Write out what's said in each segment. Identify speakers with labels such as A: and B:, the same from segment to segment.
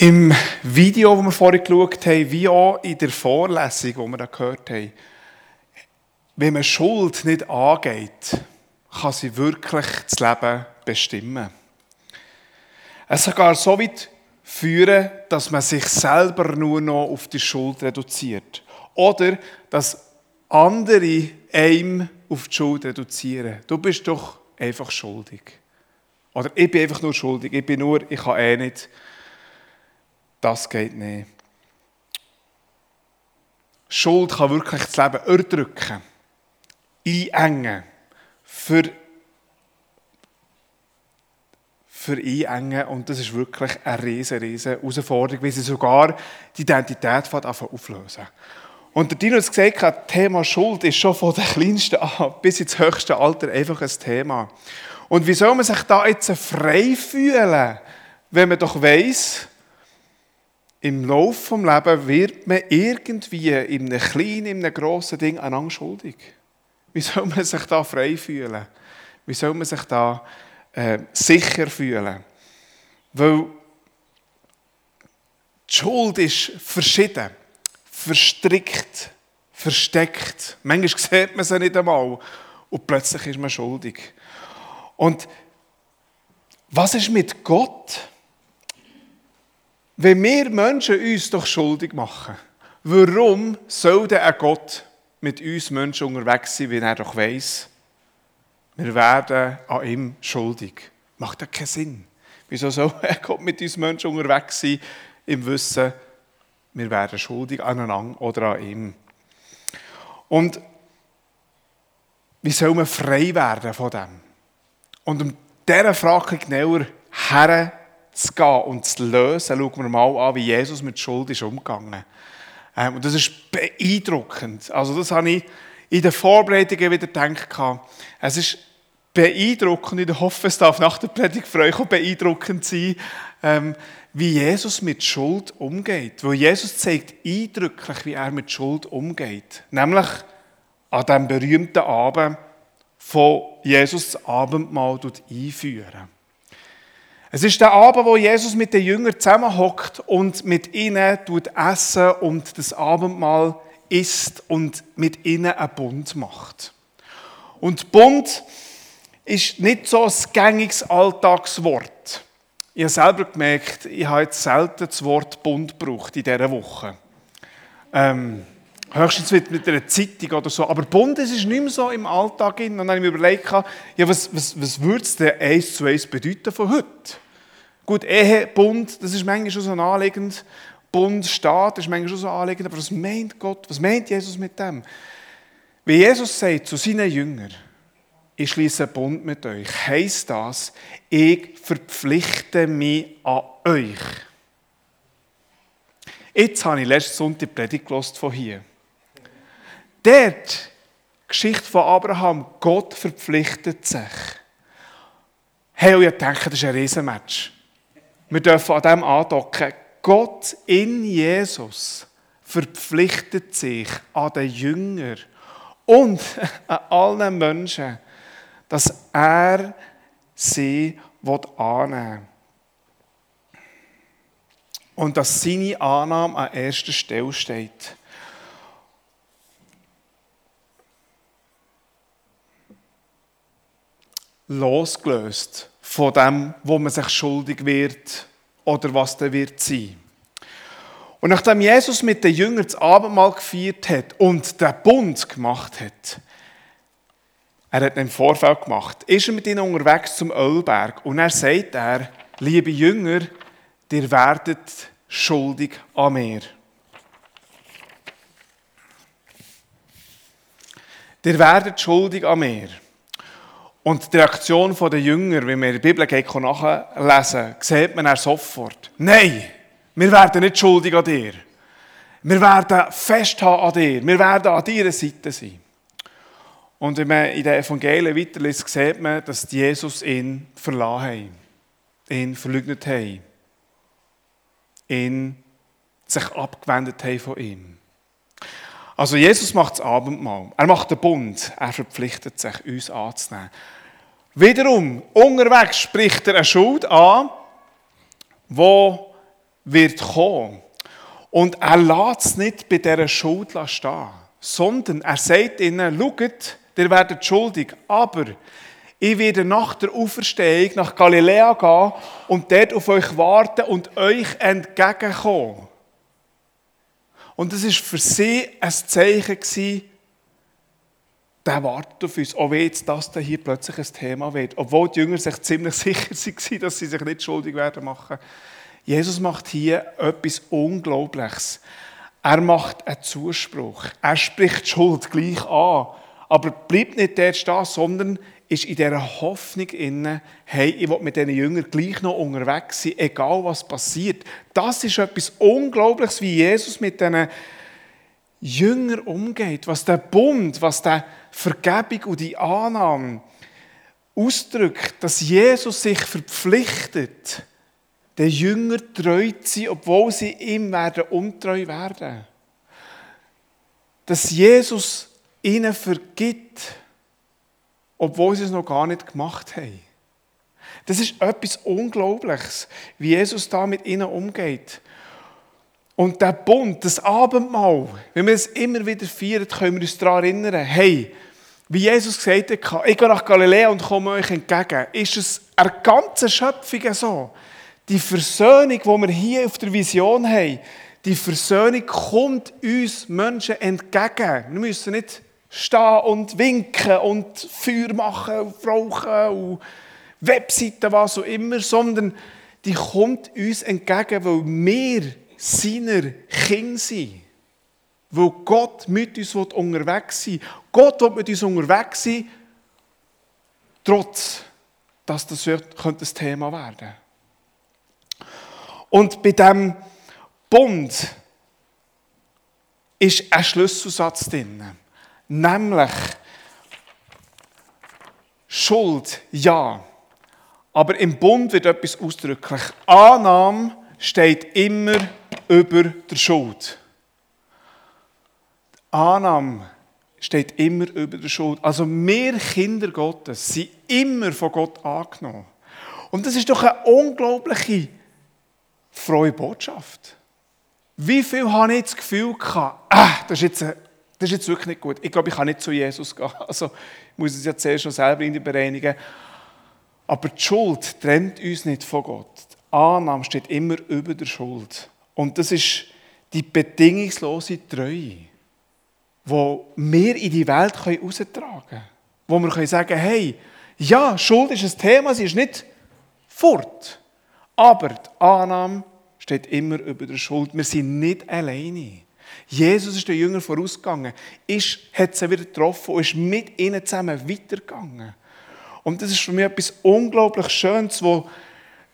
A: Im Video, das wir vorhin geschaut haben, wie auch in der Vorlesung, die wir da gehört haben, wenn man Schuld nicht angeht, kann sie wirklich das Leben bestimmen. Es sogar so weit führen, dass man sich selber nur noch auf die Schuld reduziert. Oder dass andere einem auf die Schuld reduzieren. Du bist doch einfach schuldig. Oder ich bin einfach nur schuldig. Ich bin nur, ich kann eh nicht das geht nicht. Schuld kann wirklich das Leben erdrücken, einengen, für, für einengen. Und das ist wirklich eine riesige, riesige Herausforderung, weil sie sogar die Identität auflösen. Und der Dino hat gesagt, das Thema Schuld ist schon von der kleinsten an bis ins höchste Alter einfach ein Thema. Und wie soll man sich da jetzt frei fühlen, wenn man doch weiss, im Laufe des Lebens wird man irgendwie in einem kleinen, in einem grossen Ding einander schuldig. Wie soll man sich da frei fühlen? Wie soll man sich da äh, sicher fühlen? Weil die Schuld ist verschieden, verstrickt, versteckt. Manchmal sieht man sie nicht einmal und plötzlich ist man schuldig. Und was ist mit Gott? Wenn wir Menschen uns doch schuldig machen, warum soll denn ein Gott mit uns Menschen unterwegs sein, wenn er doch weiss, wir werden an ihm schuldig? Macht das keinen Sinn. Wieso soll ein Gott mit uns Menschen unterwegs sein, im Wissen, wir werden schuldig aneinander oder an ihm? Und wie soll man frei werden von dem? Und um dieser Frage genauer her zu gehen und zu lösen, schauen wir mal an, wie Jesus mit Schuld ist umgegangen. Ähm, und das ist beeindruckend. Also das habe ich in den Vorbereitungen wieder gedacht. Es ist beeindruckend, ich hoffe, es darf nach der Predigt für euch auch beeindruckend sein, ähm, wie Jesus mit Schuld umgeht. Weil Jesus zeigt eindrücklich, wie er mit Schuld umgeht. Nämlich an dem berühmten Abend, von Jesus das Abendmahl einführen. Es ist der Abend, wo Jesus mit den Jüngern zusammenhockt und mit ihnen tut essen und das Abendmahl isst und mit ihnen einen Bund macht. Und Bund ist nicht so ein gängiges Alltagswort. Ich habe selber gemerkt, ich habe jetzt selten das Wort Bund gebraucht in dieser Woche. Ähm, höchstens mit einer Zeitung oder so. Aber Bund ist nicht mehr so im Alltag. Und dann habe ich mir überlegt, ja, was, was, was würde es denn eins zu eins bedeuten von heute? Gut, Ehe, Bund, das ist manchmal schon so ein anliegend. Bund, Staat, das ist manchmal schon so anliegend. Aber was meint Gott, was meint Jesus mit dem? Wie Jesus sagt zu seinen Jüngern, ich schließe einen Bund mit euch, heisst das, ich verpflichte mich an euch. Jetzt habe ich letzten Sonntag die Predigt von hier. Dort, Geschichte von Abraham, Gott verpflichtet sich. Hey, und ich denke, das ist ein Riesenmatch. Wir dürfen an dem andocken. Gott in Jesus verpflichtet sich an den Jünger und an allen Menschen, dass er sie annehmen will. Und dass seine Annahme an erster Stelle steht. Losgelöst von dem, wo man sich schuldig wird oder was da wird sein. Und nachdem Jesus mit den Jüngern das Abendmahl gefeiert hat und den Bund gemacht hat, er hat einen Vorfeld gemacht, ist er mit ihnen unterwegs zum Ölberg und er sagt er, liebe Jünger, ihr werdet schuldig an mir. Ihr werdet schuldig an mir. Und die Reaktion der Jünger, wenn wir der Bibel nachlesen, sieht man er sofort. Nein, wir werden nicht schuldig an dir. Wir werden festhalten an dir. Wir werden an deiner Seite sein. Und wenn man in den Evangelien weiterliest, sieht man, dass Jesus ihn verlassen hat. Ihn verleugnet hat. Ihn sich abgewendet hat von ihm. Also Jesus macht das Abendmahl. Er macht den Bund. Er verpflichtet sich, uns anzunehmen. Wiederum, unterwegs spricht er eine Schuld an, wo wird kommen. Und er lässt es nicht bei dieser Schuld stehen, sondern er sagt ihnen, schaut, ihr werdet schuldig, aber ich werde nach der Auferstehung nach Galiläa gehen und dort auf euch warten und euch entgegenkommen. Und das war für sie ein Zeichen, der wartet auf uns, auch wenn das hier plötzlich ein Thema wird. Obwohl die Jünger sich ziemlich sicher waren, dass sie sich nicht schuldig werden machen. Jesus macht hier etwas Unglaubliches. Er macht einen Zuspruch. Er spricht die Schuld gleich an. Aber bleibt nicht dort stehen, sondern ist in dieser Hoffnung inne, hey, ich will mit diesen Jüngern gleich noch unterwegs sein, egal was passiert. Das ist etwas Unglaubliches, wie Jesus mit diesen Jüngern umgeht, was der Bund, was der Vergebung und die Annahme ausdrückt, dass Jesus sich verpflichtet, den Jünger treu zu sein, obwohl sie ihm werden untreu werden. Dass Jesus ihnen vergibt, obwohl sie es noch gar nicht gemacht haben. Das ist etwas Unglaubliches, wie Jesus da mit ihnen umgeht. Und der Bund, das Abendmahl, wenn wir es immer wieder feiern, können wir uns daran erinnern, hey, wie Jesus gesagt hat, ich gehe nach Galiläa und komme euch entgegen, ist es eine ganze Schöpfung so. Die Versöhnung, die wir hier auf der Vision haben, die Versöhnung kommt uns Menschen entgegen. Wir müssen nicht stehen und winken und Feuer machen und rauchen und Webseiten, was auch immer, sondern die kommt uns entgegen, weil wir seiner Kinder sind. Weil Gott mit uns unterwegs sein will. Gott will mit uns unterwegs sein, trotz, dass das könnte ein Thema werden Und bei diesem Bund ist ein Schlüsselsatz drin. Nämlich, Schuld, ja. Aber im Bund wird etwas ausdrücklich. Annahme steht immer über der Schuld. Annahme steht immer über der Schuld. Also wir Kinder Gottes sind immer von Gott angenommen. Und das ist doch eine unglaubliche frohe Botschaft. Wie viel habe ich das Gefühl gehabt, ah, das ist jetzt eine das ist jetzt wirklich nicht gut. Ich glaube, ich kann nicht zu Jesus gehen. Also, ich muss es ja zuerst schon selber in die bereinigen. Aber die Schuld trennt uns nicht von Gott. Die Annahme steht immer über der Schuld. Und das ist die bedingungslose Treue, die wir in die Welt heraustragen können. Wo wir sagen können, hey, ja, Schuld ist ein Thema, sie ist nicht fort. Aber die Annahme steht immer über der Schuld. Wir sind nicht alleine. Jesus ist den Jüngern vorausgegangen, ist, hat sie wieder getroffen und ist mit ihnen zusammen weitergegangen. Und das ist für mich etwas unglaublich Schönes, wo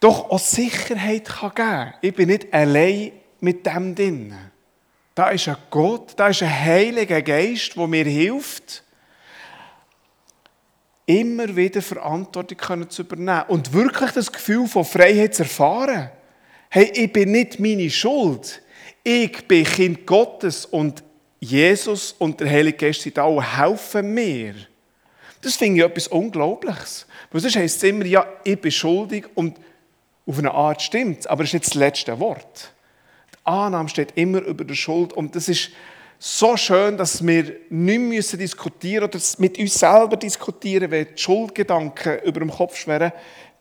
A: doch auch Sicherheit geben kann. Ich bin nicht allein mit dem drin. Da ist ein Gott, da ist ein Heiliger Geist, der mir hilft, immer wieder Verantwortung zu übernehmen und wirklich das Gefühl von Freiheit zu erfahren. Hey, ich bin nicht meine Schuld. Ich bin Kind Gottes und Jesus und der Heilige Geist sind und helfen mir. Das finde ich etwas Unglaubliches. Weil sonst heisst es immer, ja, ich bin schuldig und auf eine Art stimmt es, aber es ist nicht das letzte Wort. Die Annahme steht immer über der Schuld und das ist so schön, dass wir nicht müssen diskutieren oder mit uns selber diskutieren, wenn die Schuldgedanken über dem Kopf schweren,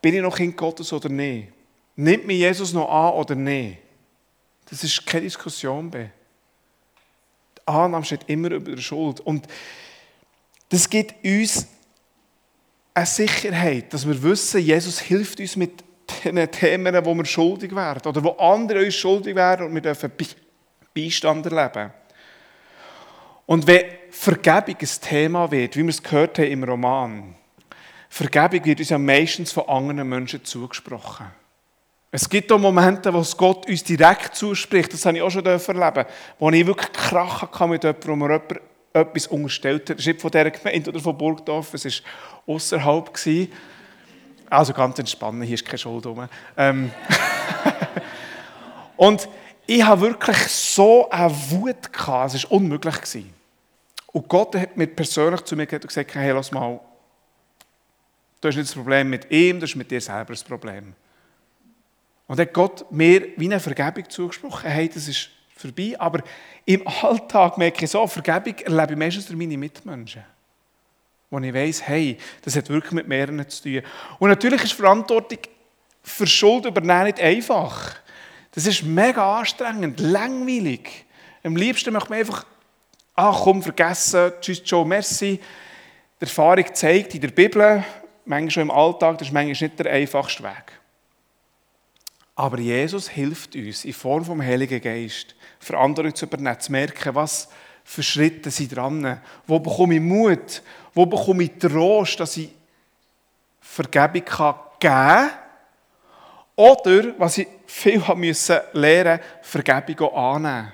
A: bin ich noch Kind Gottes oder nicht? Nimmt mir Jesus noch an oder nicht? Das ist keine Diskussion mehr. Die Annahme steht immer über der Schuld. Und das gibt uns eine Sicherheit, dass wir wissen, Jesus hilft uns mit den Themen, wo wir schuldig werden oder wo andere uns schuldig werden und wir dürfen Beistand erleben. Und wenn Vergebung ein Thema wird, wie wir es gehört haben im Roman, Vergebung wird uns ja meistens von anderen Menschen zugesprochen. Es gibt auch Momente, wo es Gott uns direkt zuspricht. Das habe ich auch schon erleben wo ich wirklich krachen kann mit jemandem, wo mir jemand etwas unterstellt hat. Das ist nicht von dieser Gemeinde oder von Burgdorf, es war außerhalb. Also ganz entspannt, hier ist keine Schuld rum. Ähm und ich habe wirklich so eine Wut gehabt, es war unmöglich. Und Gott hat mir persönlich zu mir gesagt, hey, lass mal, du hast nicht das Problem mit ihm, das ist mit dir selber das Problem. Und hat Gott mir wie eine Vergebung zugesprochen. Hey, das ist vorbei. Aber im Alltag merke ich so, Vergebung erlebe ich meistens durch meine Mitmenschen. Wo ich weiss, hey, das hat wirklich mit mehreren zu tun. Und natürlich ist Verantwortung für Schuld übernehmen nicht einfach. Das ist mega anstrengend, langweilig. Am liebsten möchte man einfach, ach komm, vergessen, tschüss, Joe, merci. Die Erfahrung zeigt in der Bibel, manchmal schon im Alltag, das ist manchmal nicht der einfachste Weg. Aber Jesus hilft uns in Form vom Heiligen Geist, Verantwortung zu übernehmen, zu merken, was für Schritte sind dran, wo bekomme ich Mut, wo bekomme ich Trost, dass ich Vergebung geben kann oder, was ich viel lernen, Vergebung auch annehmen.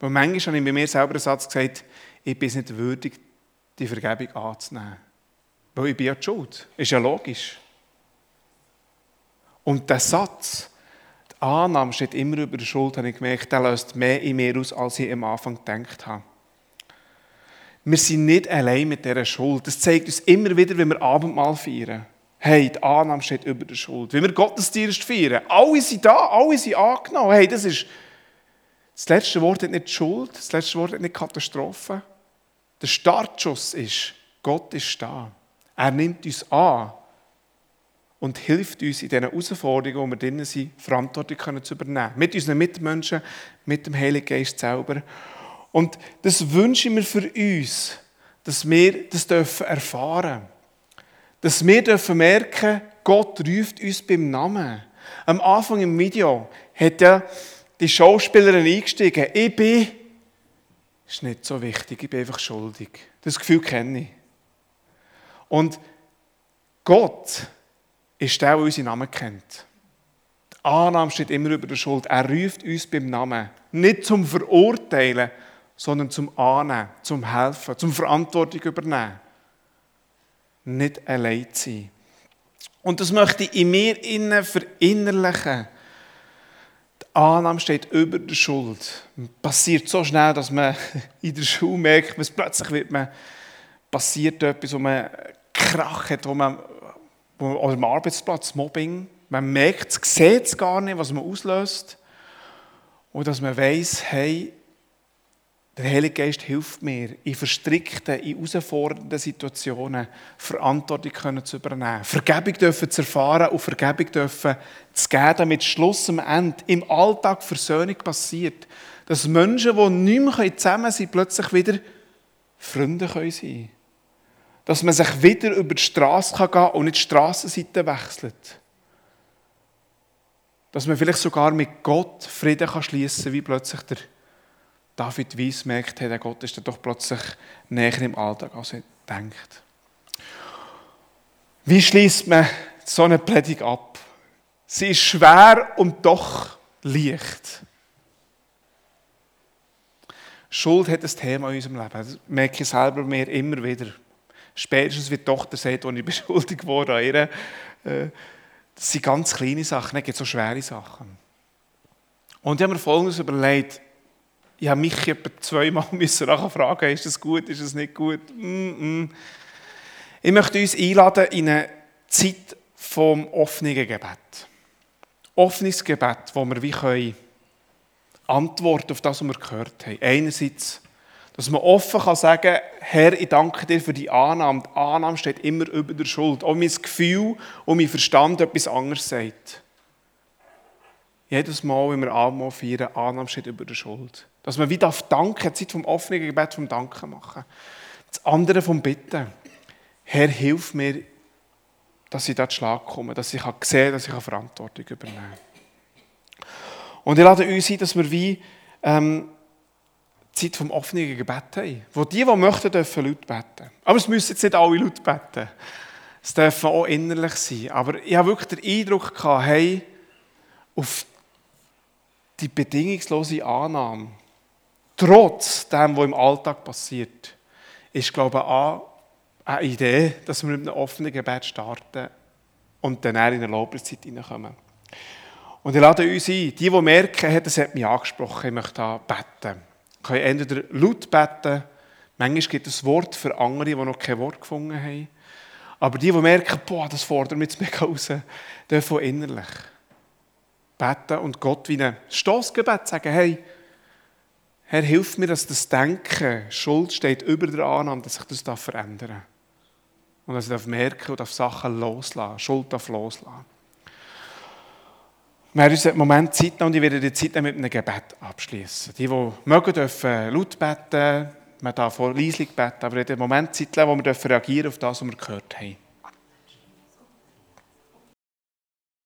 A: Weil manchmal habe ich bei mir selber einen Satz gesagt, ich bin nicht würdig, die Vergebung anzunehmen. Weil ich bin ja die Schuld. Ist ja logisch. Und der Satz, die Annahme steht immer über der Schuld, habe ich gemerkt, der löst mehr in mir aus, als ich am Anfang gedacht habe. Wir sind nicht allein mit dieser Schuld. Das zeigt uns immer wieder, wenn wir Abendmahl feiern. Hey, die Annahme steht über der Schuld. Wenn wir Gottesdienst feiern, alle sind da, alle sind angenommen. Hey, das ist, das letzte Wort hat nicht Schuld, das letzte Wort hat nicht Katastrophe. Der Startschuss ist, Gott ist da. Er nimmt uns an und hilft uns in diesen Herausforderungen, wo wir drinnen sind, Verantwortung zu übernehmen. Mit unseren Mitmenschen, mit dem Heiligen Geist selber. Und das wünsche ich mir für uns, dass wir das dürfen erfahren dürfen. Dass wir dürfen merken, Gott ruft uns beim Namen. Am Anfang im Video hat ja die Schauspielerin eingestiegen. Ich bin, ist nicht so wichtig, ich bin einfach schuldig. Das Gefühl kenne ich. Und Gott ist der, der unseren Namen kennt. Die Annahme steht immer über der Schuld. Er ruft uns beim Namen. Nicht zum Verurteilen, sondern zum Annehmen, zum Helfen, zum Verantwortung übernehmen nicht allein sein. Und das möchte ich in mir innen verinnerlichen. Die Annahme steht über der Schuld. Es passiert so schnell, dass man in der Schule merkt, dass plötzlich wird man, passiert etwas, wo man Krach hat, wo man, oder am Arbeitsplatz, Mobbing. Man merkt es, sieht es gar nicht, was man auslöst. Und dass man weiß, hey, der Heilige Geist hilft mir, in verstrickten, in herausfordernden Situationen Verantwortung zu übernehmen, Vergebung dürfen zu erfahren und Vergebung dürfen zu geben, damit Schluss am Ende im Alltag Versöhnung passiert. Dass Menschen, die nicht mehr zusammen sind, plötzlich wieder Freunde sein können. Dass man sich wieder über die Straße gehen kann und nicht die Strassenseite wechselt. Dass man vielleicht sogar mit Gott Frieden schließen kann, wie plötzlich der David Weiss merkt, hey, der Gott ist doch plötzlich näher im Alltag, als er denkt. Wie schließt man so eine Predigt ab? Sie ist schwer und doch leicht. Schuld hat ein Thema in unserem Leben. Das merke ich selber mir immer wieder. Spätestens wie die Tochter sagt, als ich beschuldigt wurde an ihr. Äh, das sind ganz kleine Sachen, gibt so schwere Sachen. Und ich habe mir Folgendes überlegt ich habe mich etwa zweimal müssen nachher fragen, ist das gut, ist das nicht gut? Mm -mm. Ich möchte uns einladen in eine Zeit vom offenen Gebet. Offenes Gebet, wo wir wie können antworten auf das, was wir gehört haben. Einerseits, dass man offen kann sagen, Herr, ich danke dir für die Annahme. Die Annahme steht immer über der Schuld. Auch mein Gefühl und mein Verstand etwas anderes sagt. Jedes Mal, wenn wir Abendmahl feiern, Annahme steht über der Schuld. Dass man wieder auf Danken, Zeit vom offenen Gebet vom Danken machen. Das andere vom Bitten. Herr, hilf mir, dass ich da zu Schlag komme, dass ich sehen dass ich Verantwortung übernehmen kann. Und ich lade uns ein, dass wir wie ähm, Zeit vom offenen Gebet haben. Wo die, die möchten, dürfen laut beten. Aber es müssen jetzt nicht alle laut beten. Es dürfen auch innerlich sein. Aber ich habe wirklich den Eindruck gehabt, hey, auf die bedingungslose Annahme trotz dem, was im Alltag passiert, ist, glaube ich, eine Idee, dass wir mit einem offenen Gebet starten und dann in eine Lobpreiszeit hineinkommen. Und ich lade uns ein, die, die merken, das hat mich angesprochen, ich möchte beten. Können entweder laut beten, manchmal gibt es Wort für andere, die noch kein Wort gefunden haben. Aber die, die merken, boah, das fordert mich jetzt mega raus, dürfen innerlich. beten und Gott wie ein Stoßgebet sagen, hey, Herr, hilf mir, dass das Denken, Schuld steht über der Annahme, dass sich das verändern darf. Und dass ich merken und auf Sachen loslassen, Schuld darf loslassen. Wir haben uns einen Moment Zeit und ich werde die Zeit mit einem Gebet abschließen. Die, die mögen, dürfen laut beten, man darf auch leislich beten, aber in dem Moment Zeit wo wir reagieren auf das, was wir gehört haben.